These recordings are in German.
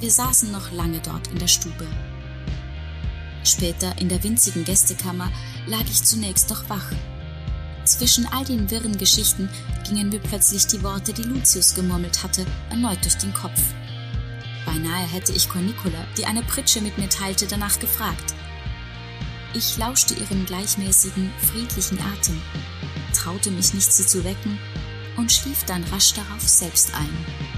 Wir saßen noch lange dort in der Stube. Später in der winzigen Gästekammer lag ich zunächst noch wach. Zwischen all den wirren Geschichten gingen mir plötzlich die Worte, die Lucius gemurmelt hatte, erneut durch den Kopf. Beinahe hätte ich Cornicola, die eine Pritsche mit mir teilte, danach gefragt. Ich lauschte ihrem gleichmäßigen, friedlichen Atem, traute mich nicht, sie zu wecken und schlief dann rasch darauf selbst ein.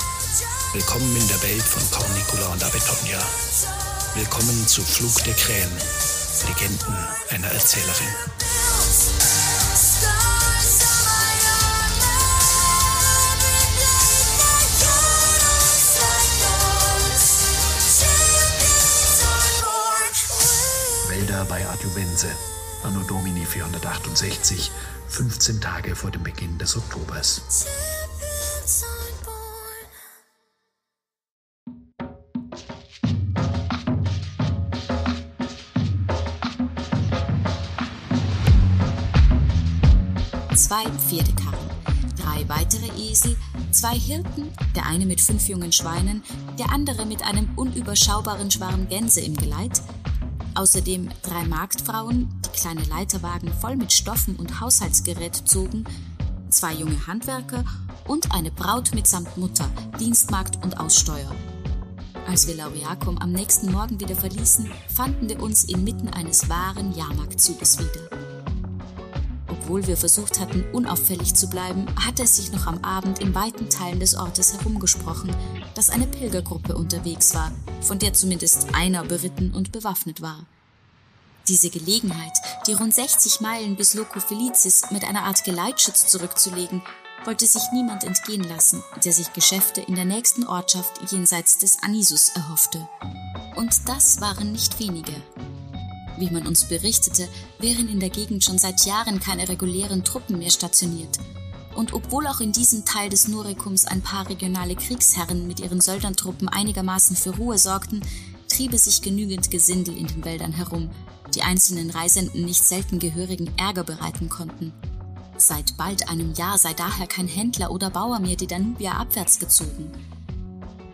Willkommen in der Welt von Cornicula und Abetonia. Willkommen zu Flug der Krähen, Legenden einer Erzählerin. Wälder bei Adjuvense, Anno Domini 468, 15 Tage vor dem Beginn des Oktobers. Zwei Pferdekarren, drei weitere Esel, zwei Hirten, der eine mit fünf jungen Schweinen, der andere mit einem unüberschaubaren Schwarm Gänse im Geleit, außerdem drei Marktfrauen, die kleine Leiterwagen voll mit Stoffen und Haushaltsgerät zogen, zwei junge Handwerker und eine Braut mitsamt Mutter, Dienstmagd und Aussteuer. Als wir Laureacum am nächsten Morgen wieder verließen, fanden wir uns inmitten eines wahren Jahrmarktzuges wieder. Obwohl wir versucht hatten, unauffällig zu bleiben, hatte es sich noch am Abend in weiten Teilen des Ortes herumgesprochen, dass eine Pilgergruppe unterwegs war, von der zumindest einer beritten und bewaffnet war. Diese Gelegenheit, die rund 60 Meilen bis Loco Felicis mit einer Art Geleitschutz zurückzulegen, wollte sich niemand entgehen lassen, der sich Geschäfte in der nächsten Ortschaft jenseits des Anisus erhoffte. Und das waren nicht wenige. Wie man uns berichtete, wären in der Gegend schon seit Jahren keine regulären Truppen mehr stationiert. Und obwohl auch in diesem Teil des Norikums ein paar regionale Kriegsherren mit ihren Söldnertruppen einigermaßen für Ruhe sorgten, triebe sich genügend Gesindel in den Wäldern herum, die einzelnen Reisenden nicht selten gehörigen Ärger bereiten konnten. Seit bald einem Jahr sei daher kein Händler oder Bauer mehr die Danubia abwärts gezogen.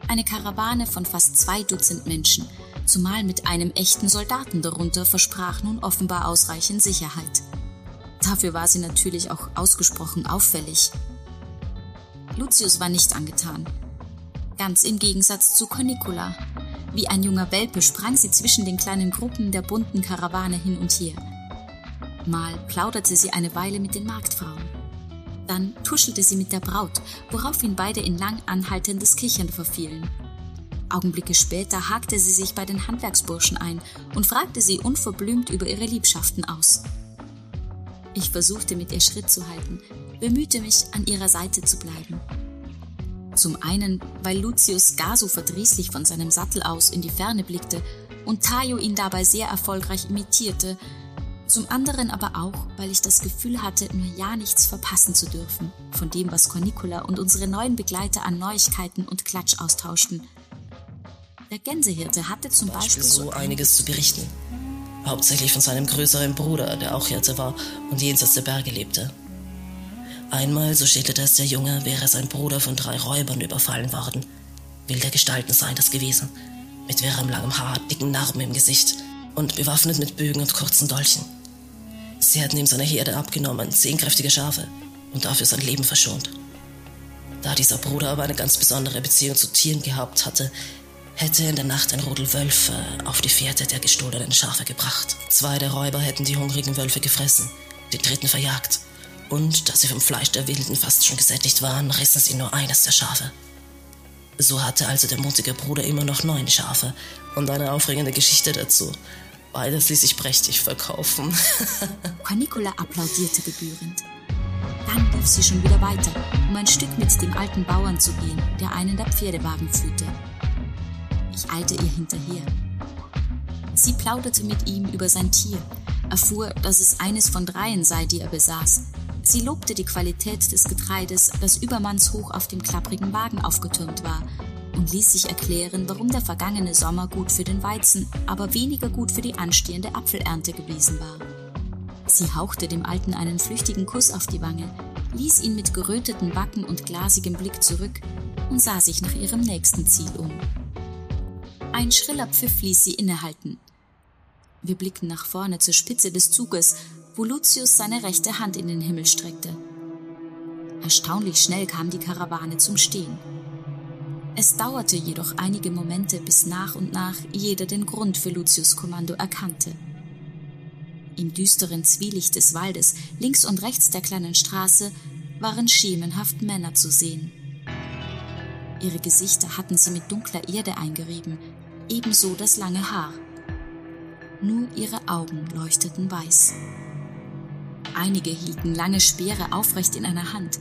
Eine Karawane von fast zwei Dutzend Menschen, zumal mit einem echten Soldaten darunter, versprach nun offenbar ausreichend Sicherheit. Dafür war sie natürlich auch ausgesprochen auffällig. Lucius war nicht angetan. Ganz im Gegensatz zu Cornicula. Wie ein junger Welpe sprang sie zwischen den kleinen Gruppen der bunten Karawane hin und her. Mal plauderte sie eine Weile mit den Marktfrauen. Dann tuschelte sie mit der Braut, woraufhin beide in lang anhaltendes Kichern verfielen. Augenblicke später hakte sie sich bei den Handwerksburschen ein und fragte sie unverblümt über ihre Liebschaften aus. Ich versuchte mit ihr Schritt zu halten, bemühte mich, an ihrer Seite zu bleiben. Zum einen, weil Lucius gar so verdrießlich von seinem Sattel aus in die Ferne blickte und Tayo ihn dabei sehr erfolgreich imitierte, zum anderen aber auch, weil ich das Gefühl hatte, nur ja nichts verpassen zu dürfen von dem, was Cornicola und unsere neuen Begleiter an Neuigkeiten und Klatsch austauschten der Gänsehirte hatte zum Beispiel so einiges zu berichten. Hauptsächlich von seinem größeren Bruder, der auch Hirte war und jenseits der Berge lebte. Einmal, so schilderte es der Junge, wäre sein Bruder von drei Räubern überfallen worden. Wilder Gestalten seien das gewesen, mit wirrem langem Haar, dicken Narben im Gesicht und bewaffnet mit Bögen und kurzen Dolchen. Sie hatten ihm seine Herde abgenommen, zehn kräftige Schafe, und dafür sein Leben verschont. Da dieser Bruder aber eine ganz besondere Beziehung zu Tieren gehabt hatte, hätte in der Nacht ein Rudel Wölfe auf die Fährte der gestohlenen Schafe gebracht. Zwei der Räuber hätten die hungrigen Wölfe gefressen, den dritten verjagt. Und da sie vom Fleisch der Wilden fast schon gesättigt waren, rissen sie nur eines der Schafe. So hatte also der mutige Bruder immer noch neun Schafe und eine aufregende Geschichte dazu. Beides ließ sich prächtig verkaufen. Cornicola applaudierte gebührend. Dann lief sie schon wieder weiter, um ein Stück mit dem alten Bauern zu gehen, der einen der Pferdewagen führte. Ich eilte ihr hinterher. Sie plauderte mit ihm über sein Tier, erfuhr, dass es eines von dreien sei, die er besaß. Sie lobte die Qualität des Getreides, das übermannshoch auf dem klapprigen Wagen aufgetürmt war, und ließ sich erklären, warum der vergangene Sommer gut für den Weizen, aber weniger gut für die anstehende Apfelernte gewesen war. Sie hauchte dem Alten einen flüchtigen Kuss auf die Wange, ließ ihn mit geröteten Backen und glasigem Blick zurück und sah sich nach ihrem nächsten Ziel um. Ein schriller Pfiff ließ sie innehalten. Wir blickten nach vorne zur Spitze des Zuges, wo Lucius seine rechte Hand in den Himmel streckte. Erstaunlich schnell kam die Karawane zum Stehen. Es dauerte jedoch einige Momente, bis nach und nach jeder den Grund für Lucius Kommando erkannte. Im düsteren Zwielicht des Waldes, links und rechts der kleinen Straße, waren schemenhaft Männer zu sehen. Ihre Gesichter hatten sie mit dunkler Erde eingerieben, ebenso das lange Haar. Nur ihre Augen leuchteten weiß. Einige hielten lange Speere aufrecht in einer Hand,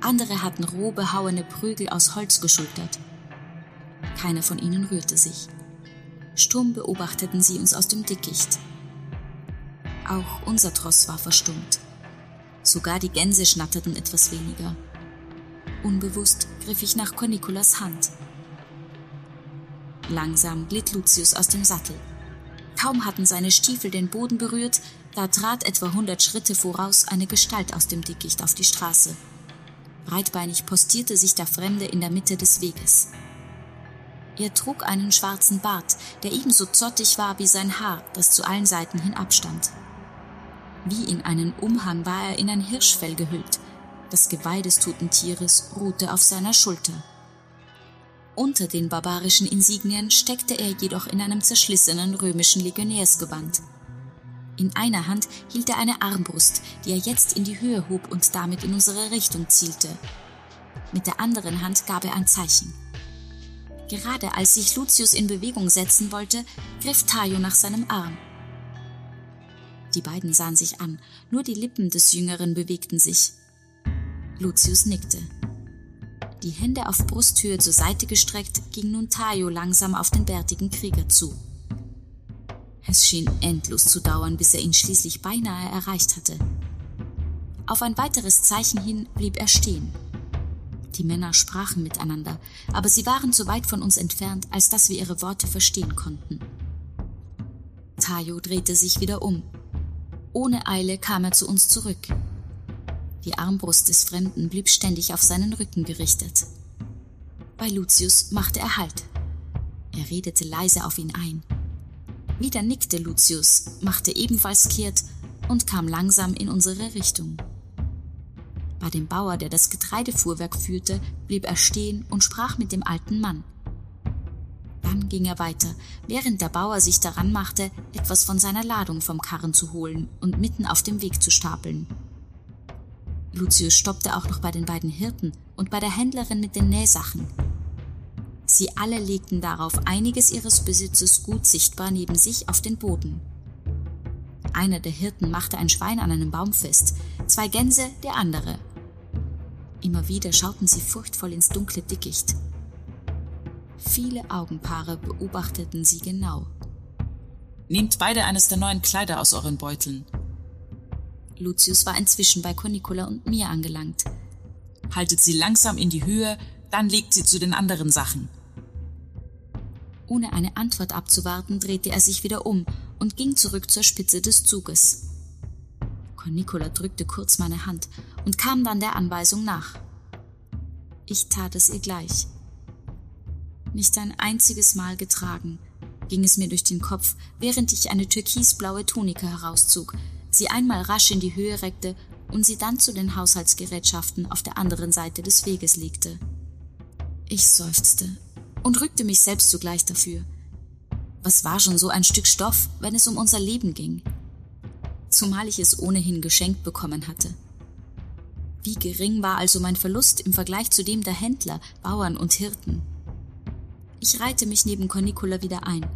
andere hatten roh behauene Prügel aus Holz geschultert. Keiner von ihnen rührte sich. Stumm beobachteten sie uns aus dem Dickicht. Auch unser Tross war verstummt. Sogar die Gänse schnatterten etwas weniger. Unbewusst griff ich nach Cornicolas Hand. Langsam glitt Lucius aus dem Sattel. Kaum hatten seine Stiefel den Boden berührt, da trat etwa hundert Schritte voraus eine Gestalt aus dem Dickicht auf die Straße. Breitbeinig postierte sich der Fremde in der Mitte des Weges. Er trug einen schwarzen Bart, der ebenso zottig war wie sein Haar, das zu allen Seiten hin abstand. Wie in einen Umhang war er in ein Hirschfell gehüllt. Das Geweih des toten Tieres ruhte auf seiner Schulter. Unter den barbarischen Insignien steckte er jedoch in einem zerschlissenen römischen Legionärsgewand. In einer Hand hielt er eine Armbrust, die er jetzt in die Höhe hob und damit in unsere Richtung zielte. Mit der anderen Hand gab er ein Zeichen. Gerade als sich Lucius in Bewegung setzen wollte, griff Tayo nach seinem Arm. Die beiden sahen sich an, nur die Lippen des Jüngeren bewegten sich. Lucius nickte. Die Hände auf Brusthöhe zur Seite gestreckt, ging nun Tayo langsam auf den bärtigen Krieger zu. Es schien endlos zu dauern, bis er ihn schließlich beinahe erreicht hatte. Auf ein weiteres Zeichen hin blieb er stehen. Die Männer sprachen miteinander, aber sie waren zu weit von uns entfernt, als dass wir ihre Worte verstehen konnten. Tayo drehte sich wieder um. Ohne Eile kam er zu uns zurück. Die Armbrust des Fremden blieb ständig auf seinen Rücken gerichtet. Bei Lucius machte er Halt. Er redete leise auf ihn ein. Wieder nickte Lucius, machte ebenfalls kehrt und kam langsam in unsere Richtung. Bei dem Bauer, der das Getreidefuhrwerk führte, blieb er stehen und sprach mit dem alten Mann. Dann ging er weiter, während der Bauer sich daran machte, etwas von seiner Ladung vom Karren zu holen und mitten auf dem Weg zu stapeln. Lucius stoppte auch noch bei den beiden Hirten und bei der Händlerin mit den Nähsachen. Sie alle legten darauf einiges ihres Besitzes gut sichtbar neben sich auf den Boden. Einer der Hirten machte ein Schwein an einem Baum fest, zwei Gänse der andere. Immer wieder schauten sie furchtvoll ins dunkle Dickicht. Viele Augenpaare beobachteten sie genau. Nehmt beide eines der neuen Kleider aus euren Beuteln. Lucius war inzwischen bei Cornicola und mir angelangt. Haltet sie langsam in die Höhe, dann legt sie zu den anderen Sachen. Ohne eine Antwort abzuwarten, drehte er sich wieder um und ging zurück zur Spitze des Zuges. Cornicola drückte kurz meine Hand und kam dann der Anweisung nach. Ich tat es ihr gleich. Nicht ein einziges Mal getragen, ging es mir durch den Kopf, während ich eine türkisblaue Tunika herauszog, sie einmal rasch in die Höhe reckte und sie dann zu den Haushaltsgerätschaften auf der anderen Seite des Weges legte. Ich seufzte und rückte mich selbst sogleich dafür. Was war schon so ein Stück Stoff, wenn es um unser Leben ging? zumal ich es ohnehin geschenkt bekommen hatte. Wie gering war also mein Verlust im Vergleich zu dem der Händler, Bauern und Hirten. Ich reihte mich neben Cornicola wieder ein.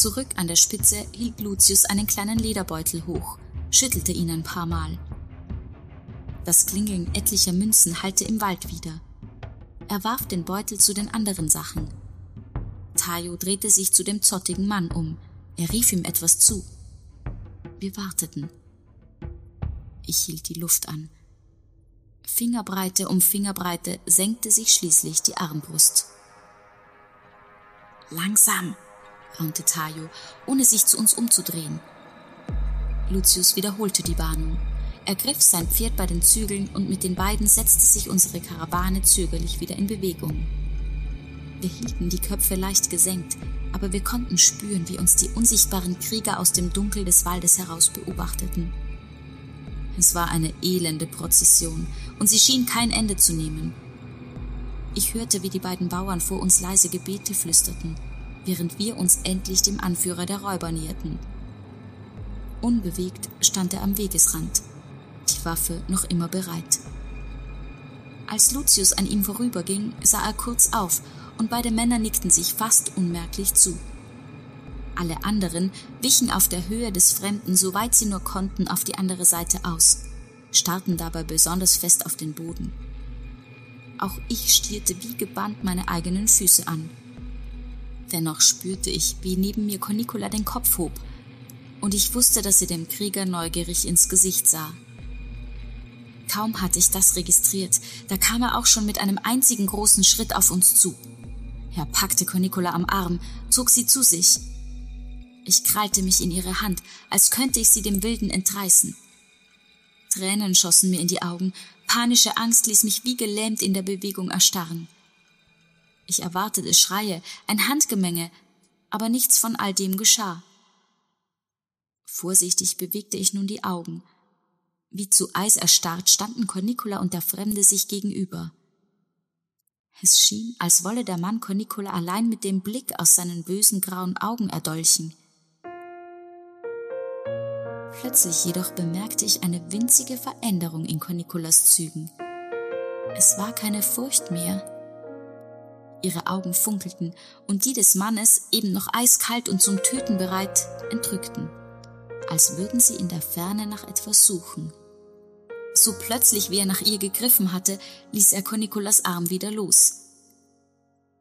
Zurück an der Spitze hielt Lucius einen kleinen Lederbeutel hoch, schüttelte ihn ein paar Mal. Das Klingeln etlicher Münzen hallte im Wald wieder. Er warf den Beutel zu den anderen Sachen. Tayo drehte sich zu dem zottigen Mann um. Er rief ihm etwas zu. Wir warteten. Ich hielt die Luft an. Fingerbreite um Fingerbreite senkte sich schließlich die Armbrust. Langsam, raunte Tayo, ohne sich zu uns umzudrehen. Lucius wiederholte die Warnung. Er griff sein Pferd bei den Zügeln und mit den beiden setzte sich unsere Karawane zögerlich wieder in Bewegung. Wir hielten die Köpfe leicht gesenkt, aber wir konnten spüren, wie uns die unsichtbaren Krieger aus dem Dunkel des Waldes heraus beobachteten. Es war eine elende Prozession, und sie schien kein Ende zu nehmen. Ich hörte, wie die beiden Bauern vor uns leise Gebete flüsterten, während wir uns endlich dem Anführer der Räuber näherten. Unbewegt stand er am Wegesrand, die Waffe noch immer bereit. Als Lucius an ihm vorüberging, sah er kurz auf, und beide Männer nickten sich fast unmerklich zu. Alle anderen wichen auf der Höhe des Fremden, soweit sie nur konnten, auf die andere Seite aus, starrten dabei besonders fest auf den Boden. Auch ich stierte wie gebannt meine eigenen Füße an. Dennoch spürte ich, wie neben mir Cornicola den Kopf hob, und ich wusste, dass sie dem Krieger neugierig ins Gesicht sah. Kaum hatte ich das registriert, da kam er auch schon mit einem einzigen großen Schritt auf uns zu. Er packte Cornicola am Arm, zog sie zu sich ich krallte mich in ihre Hand, als könnte ich sie dem Wilden entreißen. Tränen schossen mir in die Augen, panische Angst ließ mich wie gelähmt in der Bewegung erstarren. Ich erwartete Schreie, ein Handgemenge, aber nichts von all dem geschah. Vorsichtig bewegte ich nun die Augen. Wie zu Eis erstarrt standen Cornicola und der Fremde sich gegenüber. Es schien, als wolle der Mann Cornicola allein mit dem Blick aus seinen bösen grauen Augen erdolchen. Plötzlich jedoch bemerkte ich eine winzige Veränderung in Cornicolas Zügen. Es war keine Furcht mehr. Ihre Augen funkelten und die des Mannes, eben noch eiskalt und zum Töten bereit, entrückten, als würden sie in der Ferne nach etwas suchen. So plötzlich, wie er nach ihr gegriffen hatte, ließ er Cornicolas Arm wieder los.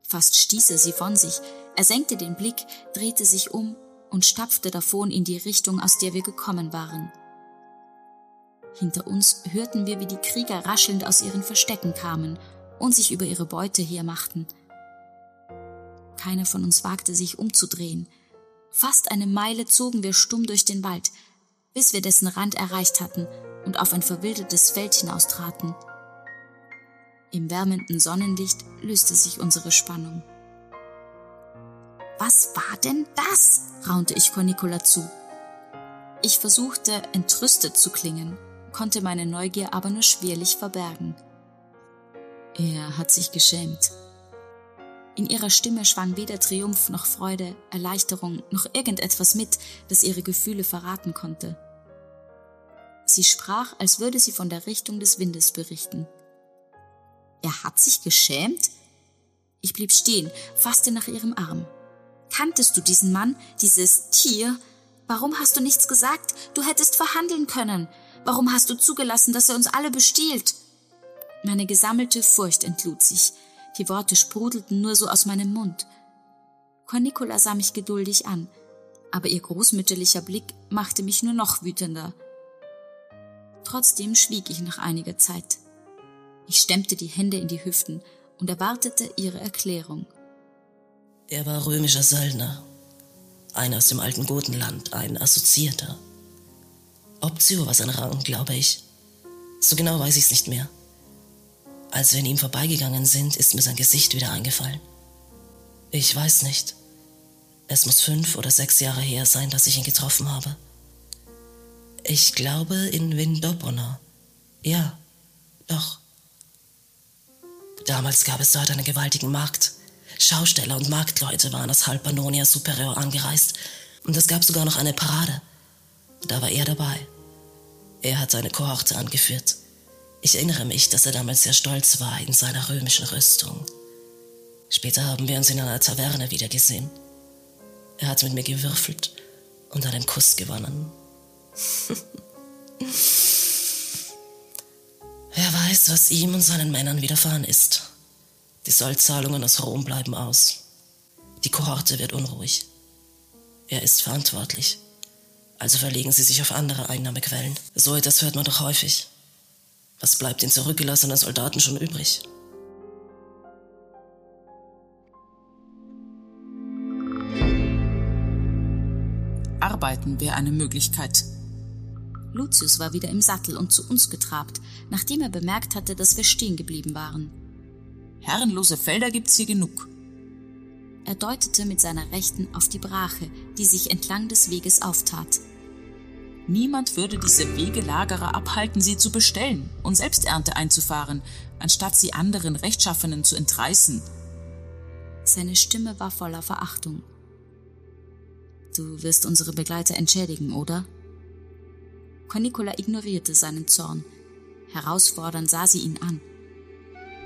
Fast stieß er sie von sich, er senkte den Blick, drehte sich um und stapfte davon in die Richtung, aus der wir gekommen waren. Hinter uns hörten wir, wie die Krieger raschelnd aus ihren Verstecken kamen und sich über ihre Beute hermachten. Keiner von uns wagte sich umzudrehen. Fast eine Meile zogen wir stumm durch den Wald, bis wir dessen Rand erreicht hatten und auf ein verwildertes Feld hinaustraten. Im wärmenden Sonnenlicht löste sich unsere Spannung. Was war denn das? raunte ich Cornicola zu. Ich versuchte, entrüstet zu klingen, konnte meine Neugier aber nur schwerlich verbergen. Er hat sich geschämt. In ihrer Stimme schwang weder Triumph noch Freude, Erleichterung noch irgendetwas mit, das ihre Gefühle verraten konnte. Sie sprach, als würde sie von der Richtung des Windes berichten. Er hat sich geschämt? Ich blieb stehen, fasste nach ihrem Arm. Kanntest du diesen Mann, dieses Tier? Warum hast du nichts gesagt? Du hättest verhandeln können. Warum hast du zugelassen, dass er uns alle bestiehlt? Meine gesammelte Furcht entlud sich. Die Worte sprudelten nur so aus meinem Mund. Cornicola sah mich geduldig an, aber ihr großmütterlicher Blick machte mich nur noch wütender. Trotzdem schwieg ich nach einiger Zeit. Ich stemmte die Hände in die Hüften und erwartete ihre Erklärung. Er war römischer Söldner, einer aus dem alten Gotenland, ein Assoziierter. Optio war sein Rang, glaube ich. So genau weiß ich es nicht mehr. Als wir an ihm vorbeigegangen sind, ist mir sein Gesicht wieder eingefallen. Ich weiß nicht. Es muss fünf oder sechs Jahre her sein, dass ich ihn getroffen habe. Ich glaube in Vindobona. Ja, doch. Damals gab es dort einen gewaltigen Markt Schausteller und Marktleute waren aus halb Pannonia Superior angereist und es gab sogar noch eine Parade. Da war er dabei. Er hat seine Kohorte angeführt. Ich erinnere mich, dass er damals sehr stolz war in seiner römischen Rüstung. Später haben wir uns in einer Taverne wieder gesehen. Er hat mit mir gewürfelt und einen Kuss gewonnen. Er weiß, was ihm und seinen Männern widerfahren ist. Die Sollzahlungen aus Rom bleiben aus. Die Kohorte wird unruhig. Er ist verantwortlich. Also verlegen sie sich auf andere Einnahmequellen. So etwas hört man doch häufig. Was bleibt den zurückgelassenen Soldaten schon übrig? Arbeiten wäre eine Möglichkeit. Lucius war wieder im Sattel und zu uns getrabt, nachdem er bemerkt hatte, dass wir stehen geblieben waren. Herrenlose Felder gibt's hier genug. Er deutete mit seiner Rechten auf die Brache, die sich entlang des Weges auftat. Niemand würde diese Wegelagerer abhalten, sie zu bestellen und Selbsternte einzufahren, anstatt sie anderen Rechtschaffenen zu entreißen. Seine Stimme war voller Verachtung. Du wirst unsere Begleiter entschädigen, oder? Cornicola ignorierte seinen Zorn. Herausfordernd sah sie ihn an.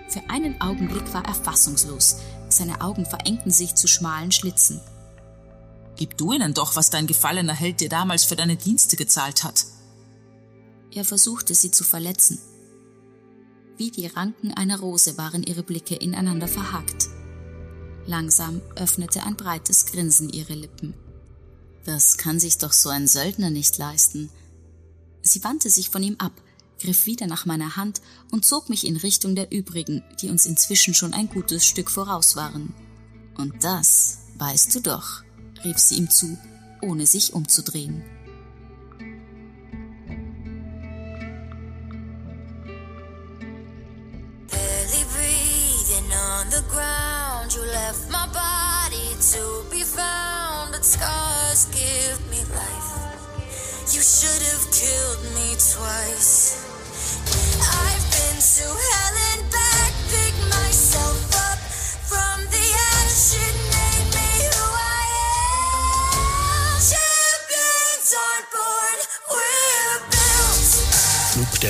Für einen Augenblick war er fassungslos. Seine Augen verengten sich zu schmalen Schlitzen. Gib du ihnen doch, was dein gefallener Held dir damals für deine Dienste gezahlt hat. Er versuchte sie zu verletzen. Wie die Ranken einer Rose waren ihre Blicke ineinander verhakt. Langsam öffnete ein breites Grinsen ihre Lippen. Das kann sich doch so ein Söldner nicht leisten. Sie wandte sich von ihm ab, griff wieder nach meiner Hand und zog mich in Richtung der übrigen, die uns inzwischen schon ein gutes Stück voraus waren. Und das weißt du doch, rief sie ihm zu, ohne sich umzudrehen. You should have killed me twice. I've been to hell and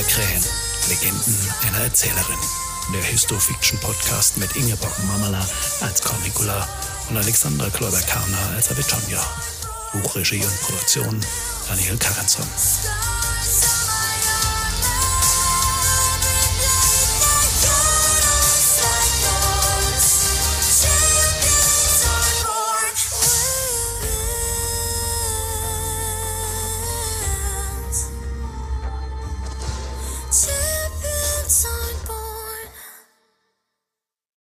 der Krähen. Legenden einer Erzählerin. Der Histofiction-Podcast mit Ingeborg Mamala als Cornicula und Alexandra Kloiber-Karner als Avitonia. Buchregie und Produktion Daniel Karenson. Stars